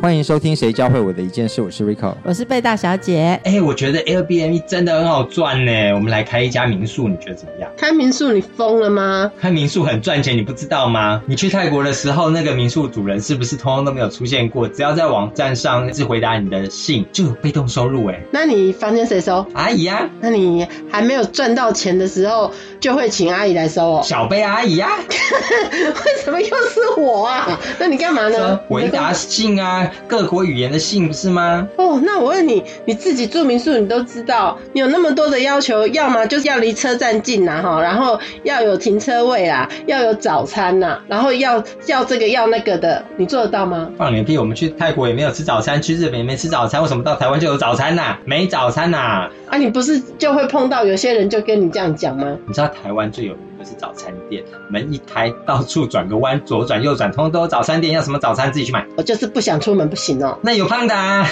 欢迎收听《谁教会我的一件事》，我是 Rico，我是贝大小姐。哎，我觉得 Airbnb 真的很好赚呢。我们来开一家民宿，你觉得怎么样？开民宿你疯了吗？开民宿很赚钱，你不知道吗？你去泰国的时候，那个民宿主人是不是通通都没有出现过？只要在网站上是回答你的信，就有被动收入哎。那你房间谁收？阿姨啊。那你还没有赚到钱的时候，就会请阿姨来收哦。小贝阿姨啊。为什么又是我啊？那你干嘛呢？回答信啊。各国语言的信不是吗？哦，那我问你，你自己住民宿，你都知道，你有那么多的要求，要么就是要离车站近呐，哈，然后要有停车位啊，要有早餐呐，然后要要这个要那个的，你做得到吗？放你屁！我们去泰国也没有吃早餐，去日本也没吃早餐，为什么到台湾就有早餐呐？没早餐呐？啊，你不是就会碰到有些人就跟你这样讲吗？你知道台湾最有名的是早餐店，门一开，到处转个弯，左转右转，通通都有早餐店，要什么早餐自己去买。我就是不想出门，不行哦。那有胖的。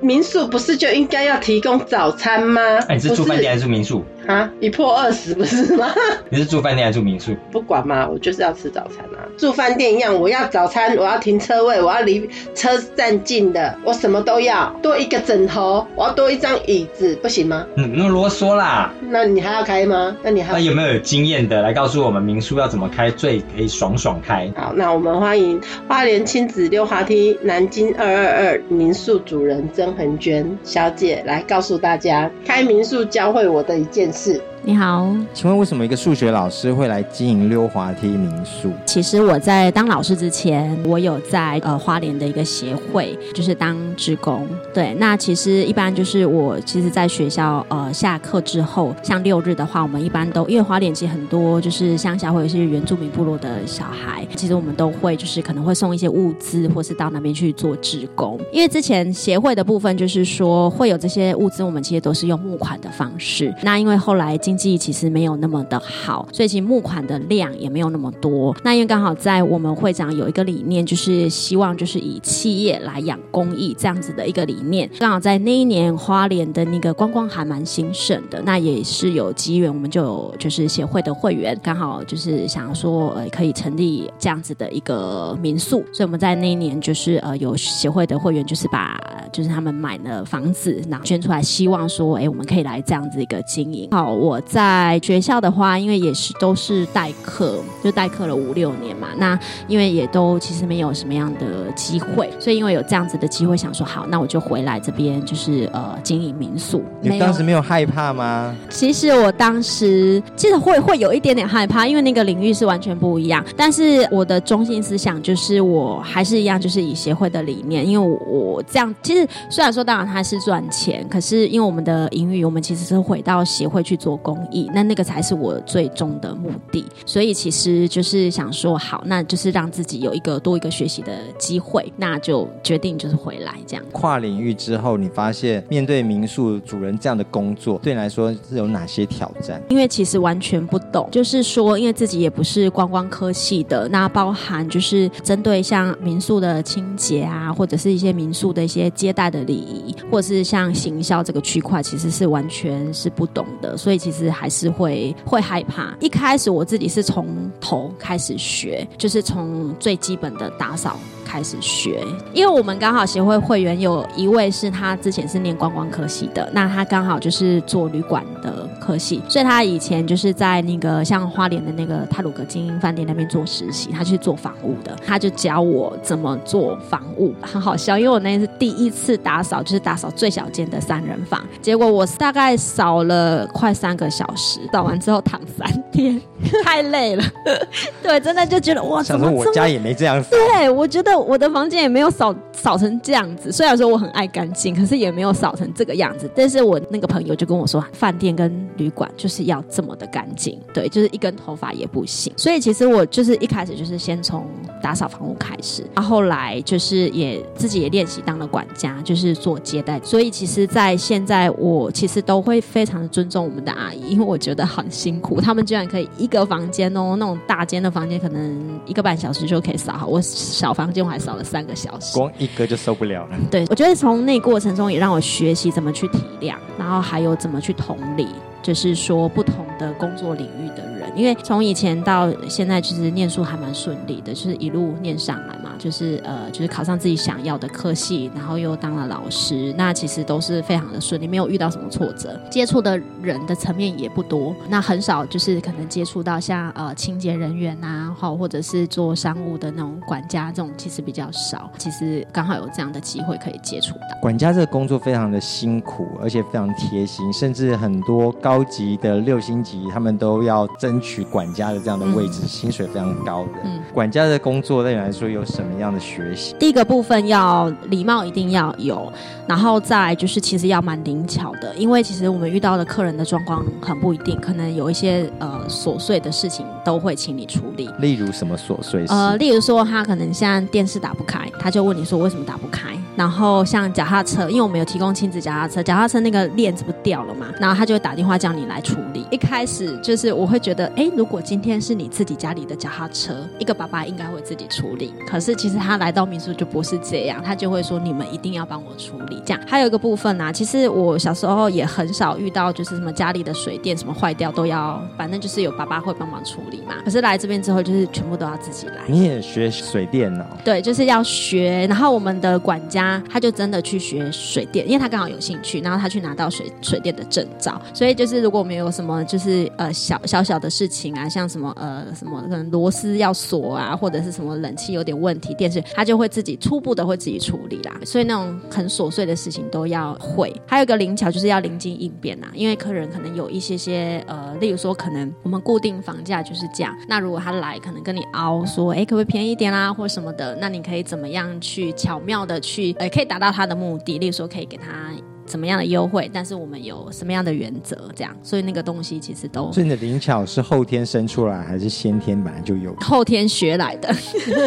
民宿不是就应该要提供早餐吗？哎，你是住饭店还是住民宿？啊，一破二十不是吗？你是住饭店还是住民宿？不管嘛，我就是要吃早餐啊。住饭店一样，我要早餐，我要停车位，我要离车站近的，我什么都要。多一个枕头，我要多一张椅子，不行吗？嗯，那啰嗦啦。那你还要开吗？那你还那有没有有经验的来告诉我们民宿要怎么开最可以爽爽开？好，那我们欢迎花莲亲子溜滑梯南京二二二民宿主人曾恒娟小姐来告诉大家，开民宿教会我的一件事。你好，请问为什么一个数学老师会来经营溜滑梯民宿？其实我在当老师之前，我有在呃花莲的一个协会，就是当职工。对，那其实一般就是我其实，在学校呃下课之后，像六日的话，我们一般都因为花莲其实很多就是乡下或者是原住民部落的小孩，其实我们都会就是可能会送一些物资，或是到那边去做职工。因为之前协会的部分就是说会有这些物资，我们其实都是用募款的方式。那因为后来经济其实没有那么的好，所以其实募款的量也没有那么多。那因为刚好在我们会长有一个理念，就是希望就是以企业来养公益这样子的一个理念。刚好在那一年花莲的那个观光还蛮兴盛的，那也是有机缘，我们就有就是协会的会员刚好就是想说呃可以成立这样子的一个民宿，所以我们在那一年就是呃有协会的会员就是把就是他们买了房子，然后捐出来，希望说哎我们可以来这样子一个经营。好，我。在学校的话，因为也是都是代课，就代课了五六年嘛。那因为也都其实没有什么样的机会，所以因为有这样子的机会，想说好，那我就回来这边，就是呃经营民宿。你当时没有害怕吗？其实我当时其实会会有一点点害怕，因为那个领域是完全不一样。但是我的中心思想就是我还是一样，就是以协会的理念，因为我我这样其实虽然说当然它是赚钱，可是因为我们的盈余，我们其实是回到协会去做。公益，那那个才是我最终的目的，所以其实就是想说，好，那就是让自己有一个多一个学习的机会，那就决定就是回来这样。跨领域之后，你发现面对民宿主人这样的工作，对你来说是有哪些挑战？因为其实完全不懂，就是说，因为自己也不是观光科系的，那包含就是针对像民宿的清洁啊，或者是一些民宿的一些接待的礼仪，或者是像行销这个区块，其实是完全是不懂的，所以其实。还是会会害怕。一开始我自己是从头开始学，就是从最基本的打扫。开始学，因为我们刚好协会会员有一位是他之前是念观光科系的，那他刚好就是做旅馆的科系，所以他以前就是在那个像花莲的那个泰鲁格精英饭店那边做实习，他去做房务的，他就教我怎么做房务，很好笑，因为我那是第一次打扫，就是打扫最小间的三人房，结果我大概扫了快三个小时，扫完之后躺三天，太累了，对，真的就觉得哇，想说我家也没这样，对我觉得。我的房间也没有扫扫成这样子。虽然说我很爱干净，可是也没有扫成这个样子。但是我那个朋友就跟我说，饭店跟旅馆就是要这么的干净，对，就是一根头发也不行。所以其实我就是一开始就是先从打扫房屋开始，然后来就是也自己也练习当了管家，就是做接待。所以其实，在现在我其实都会非常的尊重我们的阿姨，因为我觉得很辛苦，他们居然可以一个房间哦，那种大间的房间可能一个半小时就可以扫好，我小房间我还少了三个小时。光一个就受不了了。对，我觉得从那过程中也让我学习怎么去体谅，然后还有怎么去同理，就是说不同的工作领域的人，因为从以前到现在，其实念书还蛮顺利的，就是一路念上来嘛，就是呃，就是考上自己想要的科系，然后又当了老师，那其实都是非常的顺利，没有遇到什么挫折，接触的人的层面也不多，那很少就是可能接触到像呃清洁人员啊，好或者是做商务的那种管家这种，其实比较少，其实刚好有这样的机会可以接触到。管家这个工作非常的辛苦，而且非常贴心，甚至很多高级的六星级，他们都要争取管家的这样的位置，薪水非常高的。嗯管家的工作对你来说有什么样的学习？第一个部分要礼貌一定要有，然后再来就是其实要蛮灵巧的，因为其实我们遇到的客人的状况很不一定，可能有一些呃琐碎的事情都会请你处理。例如什么琐碎事？呃，例如说他可能现在电视打不开，他就问你说为什么打不开。然后像脚踏车，因为我们有提供亲子脚踏车，脚踏车那个链子不掉了嘛，然后他就会打电话叫你来处理。一开始就是我会觉得，哎，如果今天是你自己家里的脚踏车，一个爸爸应该会自己处理。可是其实他来到民宿就不是这样，他就会说你们一定要帮我处理。这样还有一个部分呢、啊，其实我小时候也很少遇到，就是什么家里的水电什么坏掉都要，反正就是有爸爸会帮忙处理嘛。可是来这边之后，就是全部都要自己来。你也学水电哦？对，就是要学。然后我们的管家他就真的去学水电，因为他刚好有兴趣，然后他去拿到水水电的证照。所以就是如果我们有什么就是呃小小小的事情啊，像什么呃什么可能螺丝要锁啊，或者是什么冷气有点问题，电视他就会自己初步的会自己处理啦。所以那种很琐碎的事情都要会。还有一个灵巧就是要临机应变啦，因为客人可能有一些些呃，例如说可能我们固定房价就是这样，那如果他来可能跟你凹说，哎，可不可以便宜一点啦，或什么的，那你可以怎么样去巧妙的去，呃，可以达到他的目的，例如说可以给他。怎么样的优惠？但是我们有什么样的原则？这样，所以那个东西其实都所以你的灵巧是后天生出来，还是先天本来就有？后天学来的，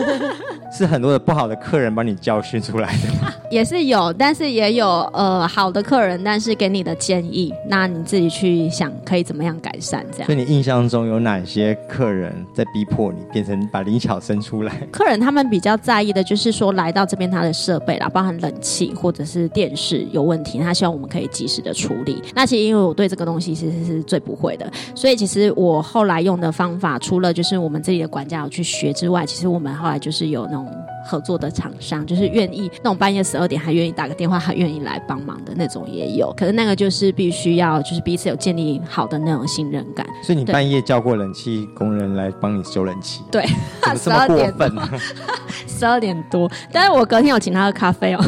是很多的不好的客人帮你教训出来的吗？也是有，但是也有呃好的客人，但是给你的建议，那你自己去想可以怎么样改善这样所。以你印象中有哪些客人在逼迫你变成把灵巧生出来？客人他们比较在意的就是说，来到这边他的设备啦，包含冷气或者是电视有问题，他希望我们可以及时的处理。那其实因为我对这个东西其实是最不会的，所以其实我后来用的方法，除了就是我们这里的管家有去学之外，其实我们后来就是有那种合作的厂商，就是愿意那种半夜十二点还愿意打个电话，还愿意来帮忙的那种也有。可是那个就是必须要就是彼此有建立好的那种信任感。所以你半夜叫过冷气工人来帮你修冷气？对，怎么这么过分呢？十二点多，但是我隔天有请他喝咖啡哦。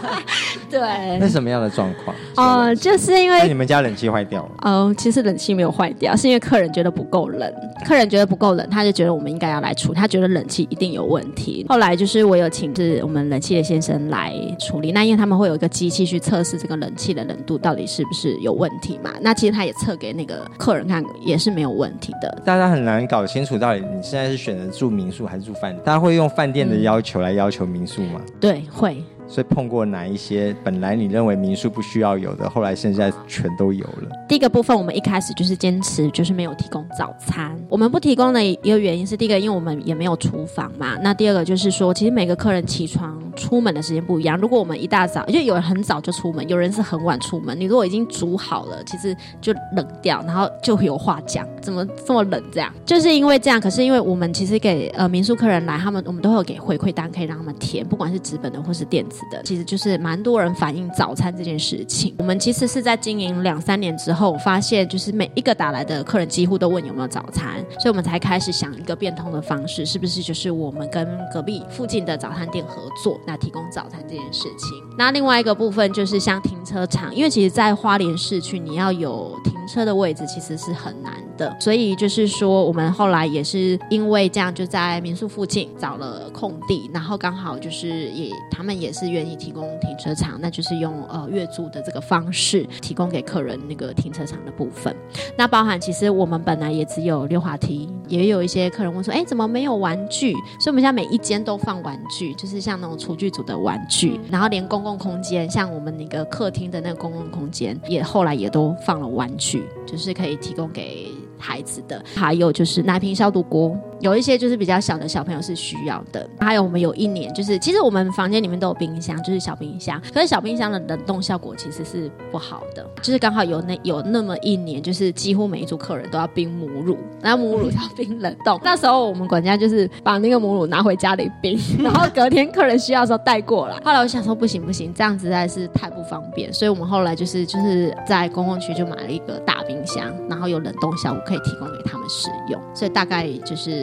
对那，什么样的状况？哦、就是因为那你们家冷气坏掉了，嗯，其实冷气没有坏掉，是因为客人觉得不够冷。客人觉得不够冷，他就觉得我们应该要来除，他觉得冷气一定有问题。后来就是我有请是我们冷气的先生来处理，那因为他们会有一个机器去测试这个冷气的冷度到底是不是有问题嘛。那其实他也测给那个客人看，也是没有问题的。大家很难搞清楚到底你现在是选择住民宿还是住饭店。大家会用饭店的要求来要求民宿吗？对，会。所以碰过哪一些本来你认为民宿不需要有的，后来现在全都有了？第一个部分，我们一开始就是坚持，就是没有提供早餐。我们不提供的一个原因是，第一个，因为我们也没有厨房嘛。那第二个就是说，其实每个客人起床出门的时间不一样。如果我们一大早，就有人很早就出门，有人是很晚出门。你如果已经煮好了，其实就冷掉，然后就有话讲，怎么这么冷？这样就是因为这样。可是因为我们其实给呃民宿客人来，他们我们都会有给回馈单，可以让他们填，不管是纸本的或是电子的，其实就是蛮多人反映早餐这件事情。我们其实是在经营两三年之后，发现就是每一个打来的客人几乎都问有没有早餐，所以我们才开始想一个变通的方式，是不是就是我们跟隔壁附近的早餐店合作，那提供早餐这件事情。那另外一个部分就是像停车场，因为其实，在花莲市区你要有停车的位置，其实是很难的，所以就是说，我们后来也是因为这样，就在民宿附近找了空地，然后刚好就是也他们也是愿意提供停车场，那就是用呃月租的这个方式提供给客人那个停车场的部分。那包含其实我们本来也只有溜滑梯，也有一些客人问说，哎，怎么没有玩具？所以我们现在每一间都放玩具，就是像那种厨具组的玩具，然后连公共空间，像我们那个客厅的那个公共空间，也后来也都放了玩具，就是可以提供给孩子的。还有就是奶瓶消毒锅。有一些就是比较小的小朋友是需要的，还有我们有一年就是，其实我们房间里面都有冰箱，就是小冰箱，可是小冰箱的冷冻效果其实是不好的，就是刚好有那有那么一年，就是几乎每一组客人都要冰母乳，然后母乳要 冰冷冻，那时候我们管家就是把那个母乳拿回家里冰，然后隔天客人需要的时候带过来。后来我想说不行不行，这样实在是太不方便，所以我们后来就是就是在公共区就买了一个大冰箱，然后有冷冻效果可以提供给他们使用，所以大概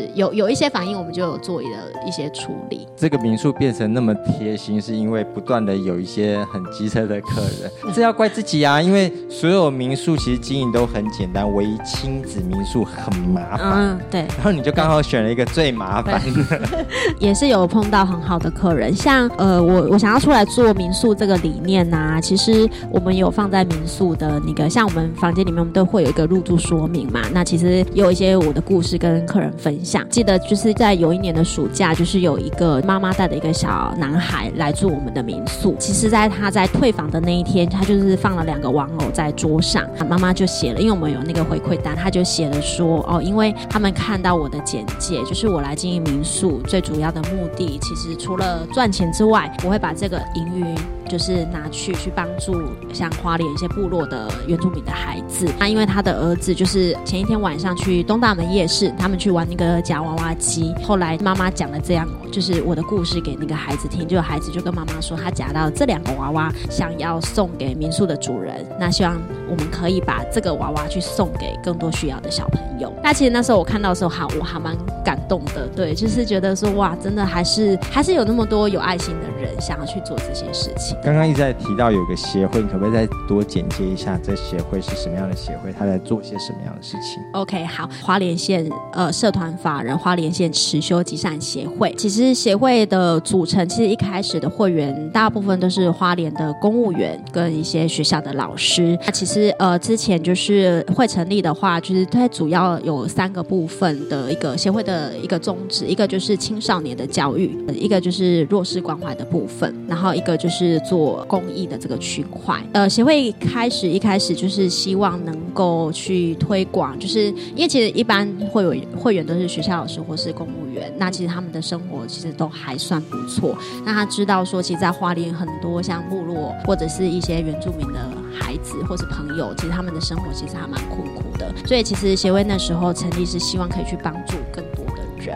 就是。有有一些反应，我们就有做了一些处理。这个民宿变成那么贴心，是因为不断的有一些很机车的客人，这要怪自己啊！因为所有民宿其实经营都很简单，唯一亲子民宿很麻烦。嗯，对。然后你就刚好选了一个最麻烦的。也是有碰到很好的客人，像呃，我我想要出来做民宿这个理念呐，其实我们有放在民宿的那个，像我们房间里面，我们都会有一个入住说明嘛。那其实有一些我的故事跟客人分享。记得就是在有一年的暑假，就是有一个妈妈带的一个小男孩来住我们的民宿。其实，在他在退房的那一天，他就是放了两个玩偶在桌上，妈妈就写了，因为我们有那个回馈单，他就写了说，哦，因为他们看到我的简介，就是我来经营民宿最主要的目的，其实除了赚钱之外，我会把这个营运就是拿去去帮助像花莲一些部落的原住民的孩子。那因为他的儿子就是前一天晚上去东大门夜市，他们去玩那个夹娃娃机。后来妈妈讲了这样，就是我的故事给那个孩子听，就孩子就跟妈妈说，他夹到这两个娃娃，想要送给民宿的主人。那希望我们可以把这个娃娃去送给更多需要的小朋友。那其实那时候我看到的时候，好，我还蛮感动的。对，就是觉得说，哇，真的还是还是有那么多有爱心的人想要去做这些事情。刚刚一直在提到有个协会，你可不可以再多简介一下这协会是什么样的协会？他在做些什么样的事情？OK，好，花莲县呃社团法人花莲县持修集善协会。其实协会的组成，其实一开始的会员大部分都是花莲的公务员跟一些学校的老师。那其实呃之前就是会成立的话，就是它主要有三个部分的一个协会的一个宗旨，一个就是青少年的教育，一个就是弱势关怀的部分，然后一个就是做公益的这个区块，呃，协会开始一开始就是希望能够去推广，就是因为其实一般会有会员都是学校老师或是公务员，那其实他们的生活其实都还算不错。那他知道说，其实，在花莲很多像部落或者是一些原住民的孩子或是朋友，其实他们的生活其实还蛮苦苦的。所以其实协会那时候成立是希望可以去帮助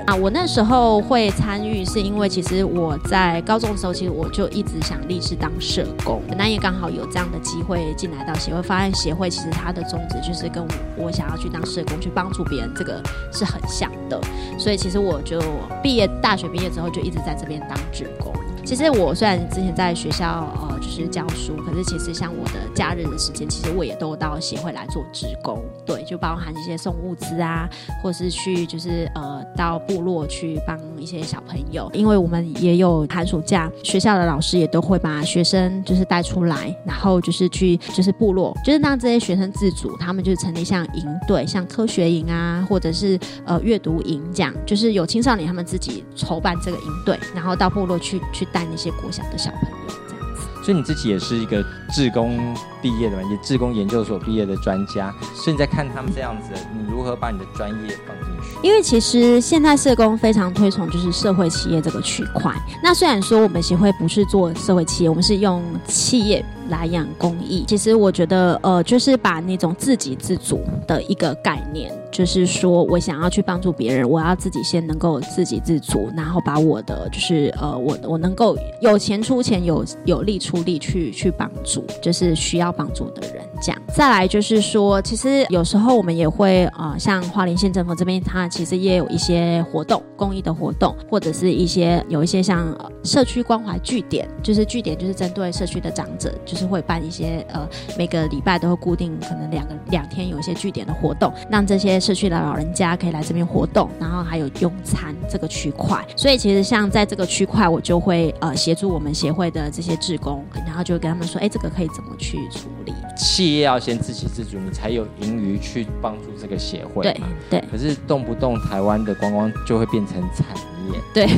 啊，我那时候会参与，是因为其实我在高中的时候，其实我就一直想立志当社工，那也刚好有这样的机会进来到协会，发现协会其实它的宗旨就是跟我想要去当社工，去帮助别人，这个是很像的，所以其实我就毕业，大学毕业之后就一直在这边当职工。其实我虽然之前在学校呃就是教书，可是其实像我的假日的时间，其实我也都到协会来做职工，对，就包含一些送物资啊，或是去就是呃到部落去帮一些小朋友，因为我们也有寒暑假，学校的老师也都会把学生就是带出来，然后就是去就是部落，就是让这些学生自主，他们就成立像营队，像科学营啊，或者是呃阅读营这样，就是有青少年他们自己筹办这个营队，然后到部落去去。带那些国小的小朋友这样子，所以你自己也是一个志工毕业的嘛，也志工研究所毕业的专家，所以你在看他们这样子，你如何把你的专业放进？去？因为其实现在社工非常推崇就是社会企业这个区块。那虽然说我们协会不是做社会企业，我们是用企业。来养公益，其实我觉得，呃，就是把那种自给自足的一个概念，就是说我想要去帮助别人，我要自己先能够自给自足，然后把我的就是呃，我我能够有钱出钱，有有力出力去去帮助，就是需要帮助的人。这样，再来就是说，其实有时候我们也会呃，像花莲县政府这边，它其实也有一些活动，公益的活动，或者是一些有一些像社区关怀据点，就是据点就是针对社区的长者，就是。会办一些呃，每个礼拜都会固定可能两个两天有一些据点的活动，让这些社区的老人家可以来这边活动，然后还有用餐这个区块。所以其实像在这个区块，我就会呃协助我们协会的这些志工，然后就跟他们说，哎，这个可以怎么去处理？企业要先自给自足，你才有盈余去帮助这个协会嘛。对对。可是动不动台湾的观光就会变成产业，对，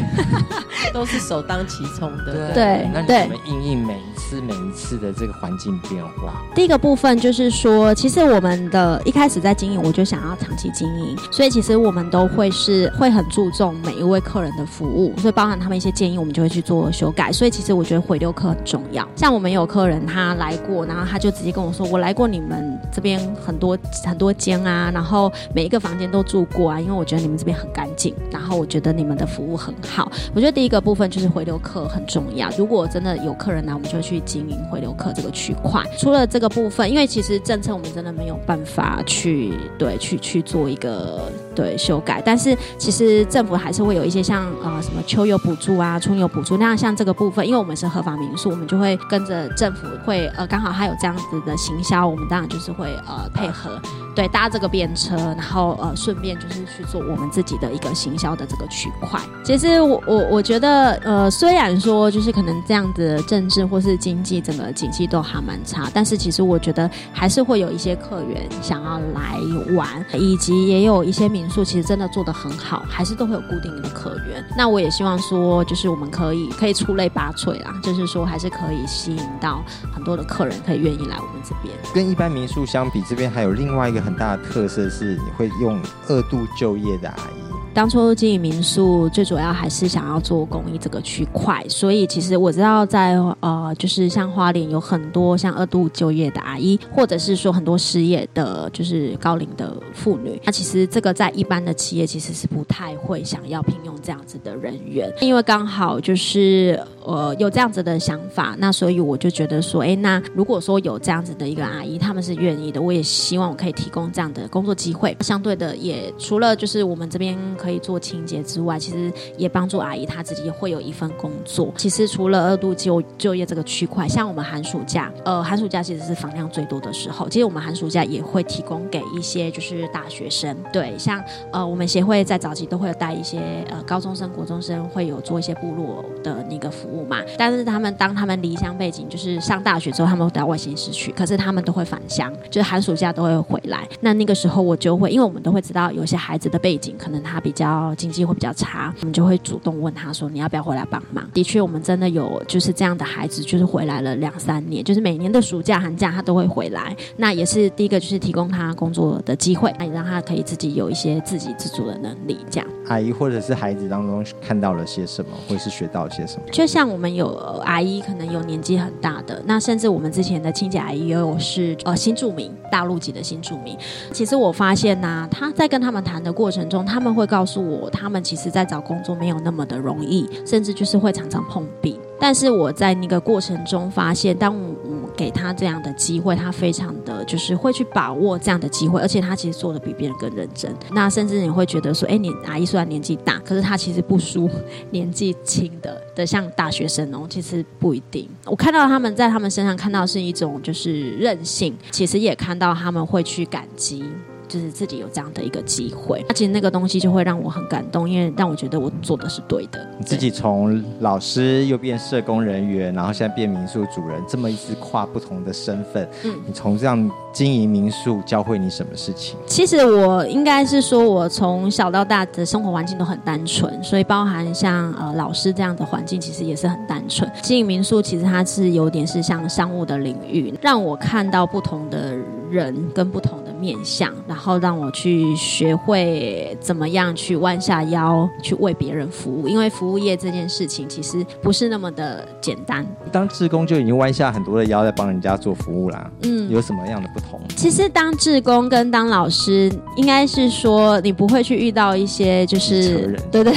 都是首当其冲的。对，那你怎么应应每是每一次的这个环境变化？第一个部分就是说，其实我们的一开始在经营，我就想要长期经营，所以其实我们都会是会很注重每一位客人的服务，所以包含他们一些建议，我们就会去做修改。所以其实我觉得回流客很重要。像我们有客人他来过，然后他就直接跟我说：“我来过你们这边很多很多间啊，然后每一个房间都住过啊，因为我觉得你们这边很干净，然后我觉得你们的服务很好。我觉得第一个部分就是回流客很重要。如果真的有客人来，我们就去经营回流客这个区块。除了这个部分，因为其实政策我们真的没有办法去对去去做一个对修改，但是其实政府还是会有一些像呃什么秋游补助啊、春游补助那样像这个部分，因为我们是合法民宿，我们就会跟着政府会呃刚好它有这样子的行销，我们当然就是会呃配合对搭这个便车，然后呃顺便就是去做我们自己的一个行销的这个区块。其实我我我觉得呃虽然说就是可能这样子的政治或是经济整个景气都还蛮差，但是其实我觉得还是会有一些客源想要来玩，以及也有一些民宿其实真的做的很好，还是都会有固定的客源。那我也希望说就是我们可以可以出类拔萃啦，就是说还是可以吸引到很多的客人可以愿意来我们这边。跟一般民宿相比，这边还有另外一个很大的特色是，你会用二度就业的阿姨。当初经营民宿，最主要还是想要做公益这个区块，所以其实我知道在呃，就是像花莲有很多像二度就业的阿姨，或者是说很多失业的，就是高龄的妇女。那其实这个在一般的企业其实是不太会想要聘用这样子的人员，因为刚好就是呃有这样子的想法，那所以我就觉得说，哎，那如果说有这样子的一个阿姨，他们是愿意的，我也希望我可以提供这样的工作机会。相对的，也除了就是我们这边。可以做清洁之外，其实也帮助阿姨她自己也会有一份工作。其实除了二度就就业这个区块，像我们寒暑假，呃，寒暑假其实是房量最多的时候。其实我们寒暑假也会提供给一些就是大学生，对，像呃我们协会在早期都会有带一些呃高中生、国中生，会有做一些部落的那个服务嘛。但是他们当他们离乡背景，就是上大学之后，他们会到外县市去，可是他们都会返乡，就是寒暑假都会回来。那那个时候我就会，因为我们都会知道有些孩子的背景，可能他比。比较经济会比较差，我们就会主动问他说：“你要不要回来帮忙？”的确，我们真的有就是这样的孩子，就是回来了两三年，就是每年的暑假、寒假他都会回来。那也是第一个，就是提供他工作的机会，那也让他可以自己有一些自给自足的能力。这样，阿姨或者是孩子当中看到了些什么，或是学到了些什么？就像我们有阿姨，可能有年纪很大的，那甚至我们之前的清洁阿姨也有是呃新住民，大陆籍的新住民。其实我发现呢，他在跟他们谈的过程中，他们会告。告诉我，他们其实，在找工作没有那么的容易，甚至就是会常常碰壁。但是我在那个过程中发现，当我给他这样的机会，他非常的就是会去把握这样的机会，而且他其实做的比别人更认真。那甚至你会觉得说，哎，你阿姨虽然年纪大，可是她其实不输年纪轻的的像大学生哦。其实不一定。我看到他们在他们身上看到是一种就是韧性，其实也看到他们会去感激。就是自己有这样的一个机会，那其实那个东西就会让我很感动，因为让我觉得我做的是对的。你自己从老师又变社工人员，然后现在变民宿主人，这么一次跨不同的身份，嗯，你从这样经营民宿教会你什么事情？其实我应该是说，我从小到大的生活环境都很单纯，所以包含像呃老师这样的环境，其实也是很单纯。经营民宿其实它是有点是像商务的领域，让我看到不同的人跟不同的。面向，然后让我去学会怎么样去弯下腰去为别人服务。因为服务业这件事情其实不是那么的简单。当志工就已经弯下很多的腰在帮人家做服务啦。嗯，有什么样的不同？其实当志工跟当老师，应该是说你不会去遇到一些就是对对。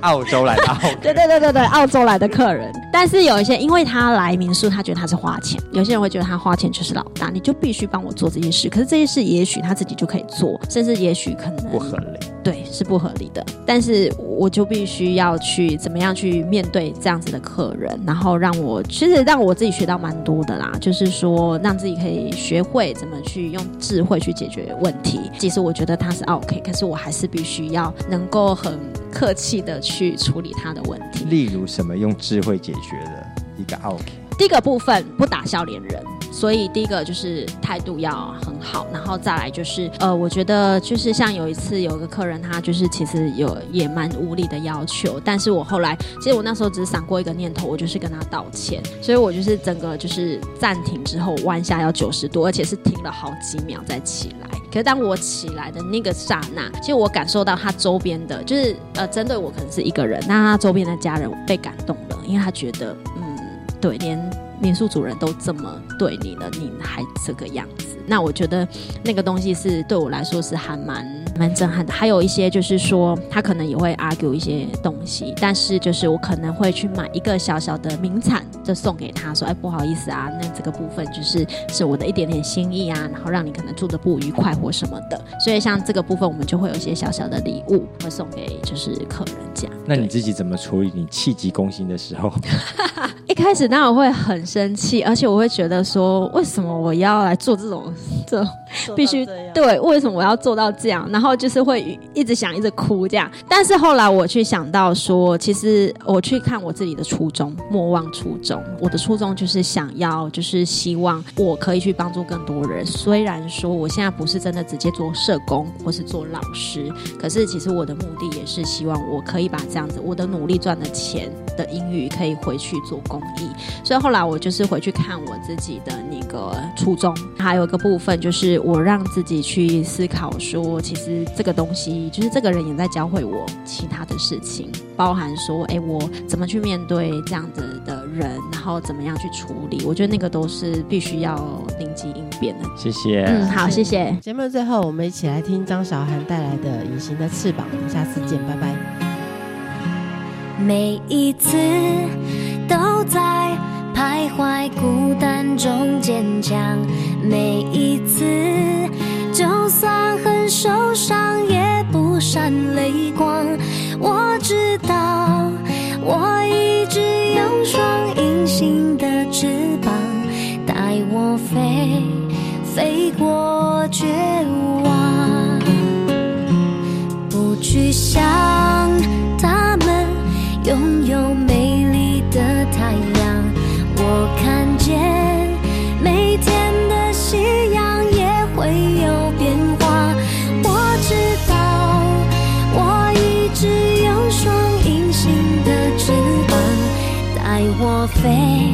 澳洲来的，对对对对对，澳洲来的客人。但是有一些，因为他来民宿，他觉得他是花钱。有些人会觉得他花钱就是老大，你就必须帮我做这件事。可是这些事，也许他自己就可以做，甚至也许可能不合理。对，是不合理的。但是我就必须要去怎么样去面对这样子的客人，然后让我其实让我自己学到蛮多的啦。就是说，让自己可以学会怎么去用智慧去解决问题。其实我觉得他是 OK，可是我还是必须要能够很客气的去处理他的问题。例如什么用智慧解决的一个 OK？第一个部分不打笑脸人。所以第一个就是态度要很好，然后再来就是呃，我觉得就是像有一次有个客人，他就是其实有也蛮无理的要求，但是我后来其实我那时候只是闪过一个念头，我就是跟他道歉，所以我就是整个就是暂停之后弯下要九十度，而且是停了好几秒再起来。可是当我起来的那个刹那，其实我感受到他周边的，就是呃，针对我可能是一个人，那他周边的家人被感动了，因为他觉得嗯，对，连。民宿主人都这么对你了，你还这个样子？那我觉得那个东西是对我来说是还蛮蛮震撼的。还有一些就是说，他可能也会 argue 一些东西，但是就是我可能会去买一个小小的名产，就送给他说：“哎，不好意思啊，那这个部分就是是我的一点点心意啊，然后让你可能住的不愉快或什么的。”所以像这个部分，我们就会有一些小小的礼物会送给就是客人这样。那你自己怎么处理你气急攻心的时候？一开始当然会很生气，而且我会觉得说，为什么我要来做这种这种必须对？为什么我要做到这样？然后就是会一直想，一直哭这样。但是后来我去想到说，其实我去看我自己的初衷，莫忘初衷。我的初衷就是想要，就是希望我可以去帮助更多人。虽然说我现在不是真的直接做社工或是做老师，可是其实我的目的也是希望我可以把这样子我的努力赚的钱的英语可以回去做公益。所以后来我就是回去看我自己的那个初衷，还有一个部分就是我让自己去思考说，其实这个东西就是这个人也在教会我其他的事情，包含说，哎，我怎么去面对这样子的人，然后怎么样去处理，我觉得那个都是必须要灵机应变的。谢谢，嗯，好，谢谢。节目的最后，我们一起来听张韶涵带来的《隐形的翅膀》，我们下次见，拜拜。每一次。都在徘徊孤单中坚强，每一次就算很受伤也不闪泪光。我知道，我一直有双隐形的翅膀，带我飞，飞过绝望，不去想飞，